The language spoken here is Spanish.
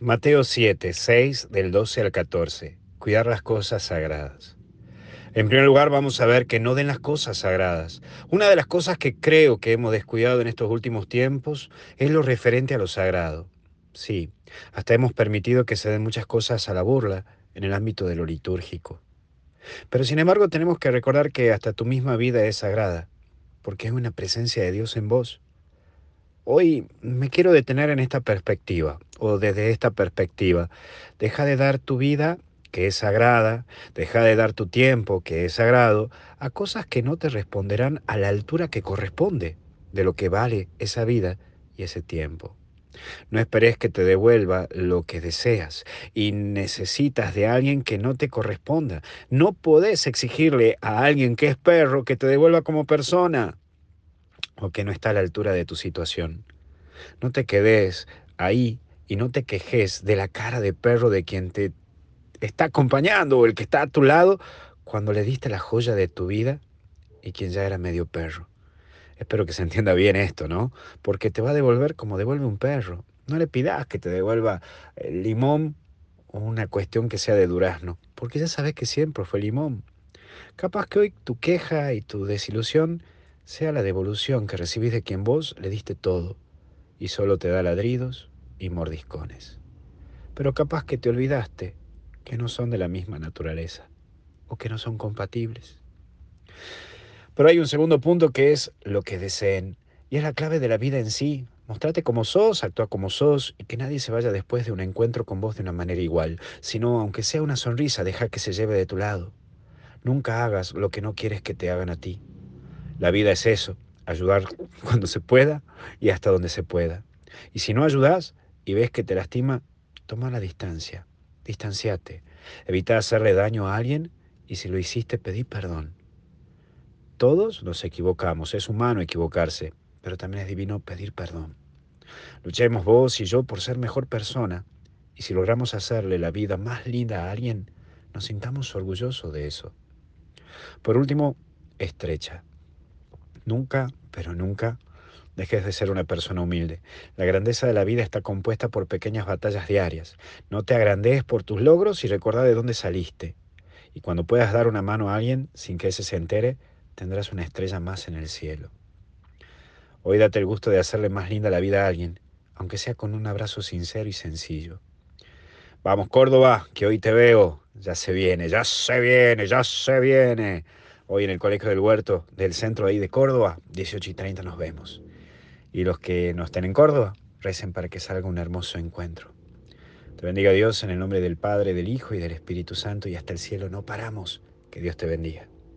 Mateo 7, 6 del 12 al 14. Cuidar las cosas sagradas. En primer lugar, vamos a ver que no den las cosas sagradas. Una de las cosas que creo que hemos descuidado en estos últimos tiempos es lo referente a lo sagrado. Sí, hasta hemos permitido que se den muchas cosas a la burla en el ámbito de lo litúrgico. Pero sin embargo tenemos que recordar que hasta tu misma vida es sagrada, porque es una presencia de Dios en vos. Hoy me quiero detener en esta perspectiva, o desde esta perspectiva. Deja de dar tu vida, que es sagrada, deja de dar tu tiempo, que es sagrado, a cosas que no te responderán a la altura que corresponde de lo que vale esa vida y ese tiempo. No esperes que te devuelva lo que deseas y necesitas de alguien que no te corresponda. No podés exigirle a alguien que es perro que te devuelva como persona o que no está a la altura de tu situación. No te quedes ahí y no te quejes de la cara de perro de quien te está acompañando o el que está a tu lado cuando le diste la joya de tu vida y quien ya era medio perro. Espero que se entienda bien esto, ¿no? Porque te va a devolver como devuelve un perro. No le pidas que te devuelva el limón o una cuestión que sea de durazno, porque ya sabes que siempre fue limón. Capaz que hoy tu queja y tu desilusión sea la devolución que recibís de quien vos le diste todo y solo te da ladridos y mordiscones. Pero capaz que te olvidaste que no son de la misma naturaleza o que no son compatibles. Pero hay un segundo punto que es lo que deseen y es la clave de la vida en sí. Mostrate como sos, actúa como sos y que nadie se vaya después de un encuentro con vos de una manera igual, sino aunque sea una sonrisa, deja que se lleve de tu lado. Nunca hagas lo que no quieres que te hagan a ti. La vida es eso, ayudar cuando se pueda y hasta donde se pueda. Y si no ayudas y ves que te lastima, toma la distancia, distanciate, evita hacerle daño a alguien y si lo hiciste pedí perdón. Todos nos equivocamos, es humano equivocarse, pero también es divino pedir perdón. Luchemos vos y yo por ser mejor persona y si logramos hacerle la vida más linda a alguien, nos sintamos orgullosos de eso. Por último, estrecha. Nunca, pero nunca, dejes de ser una persona humilde. La grandeza de la vida está compuesta por pequeñas batallas diarias. No te agrandes por tus logros y recuerda de dónde saliste. Y cuando puedas dar una mano a alguien sin que ese se entere, tendrás una estrella más en el cielo. Hoy date el gusto de hacerle más linda la vida a alguien, aunque sea con un abrazo sincero y sencillo. Vamos, Córdoba, que hoy te veo. Ya se viene, ya se viene, ya se viene. Hoy en el Colegio del Huerto del centro ahí de Córdoba, 18 y 30 nos vemos. Y los que no estén en Córdoba, recen para que salga un hermoso encuentro. Te bendiga Dios en el nombre del Padre, del Hijo y del Espíritu Santo y hasta el cielo no paramos. Que Dios te bendiga.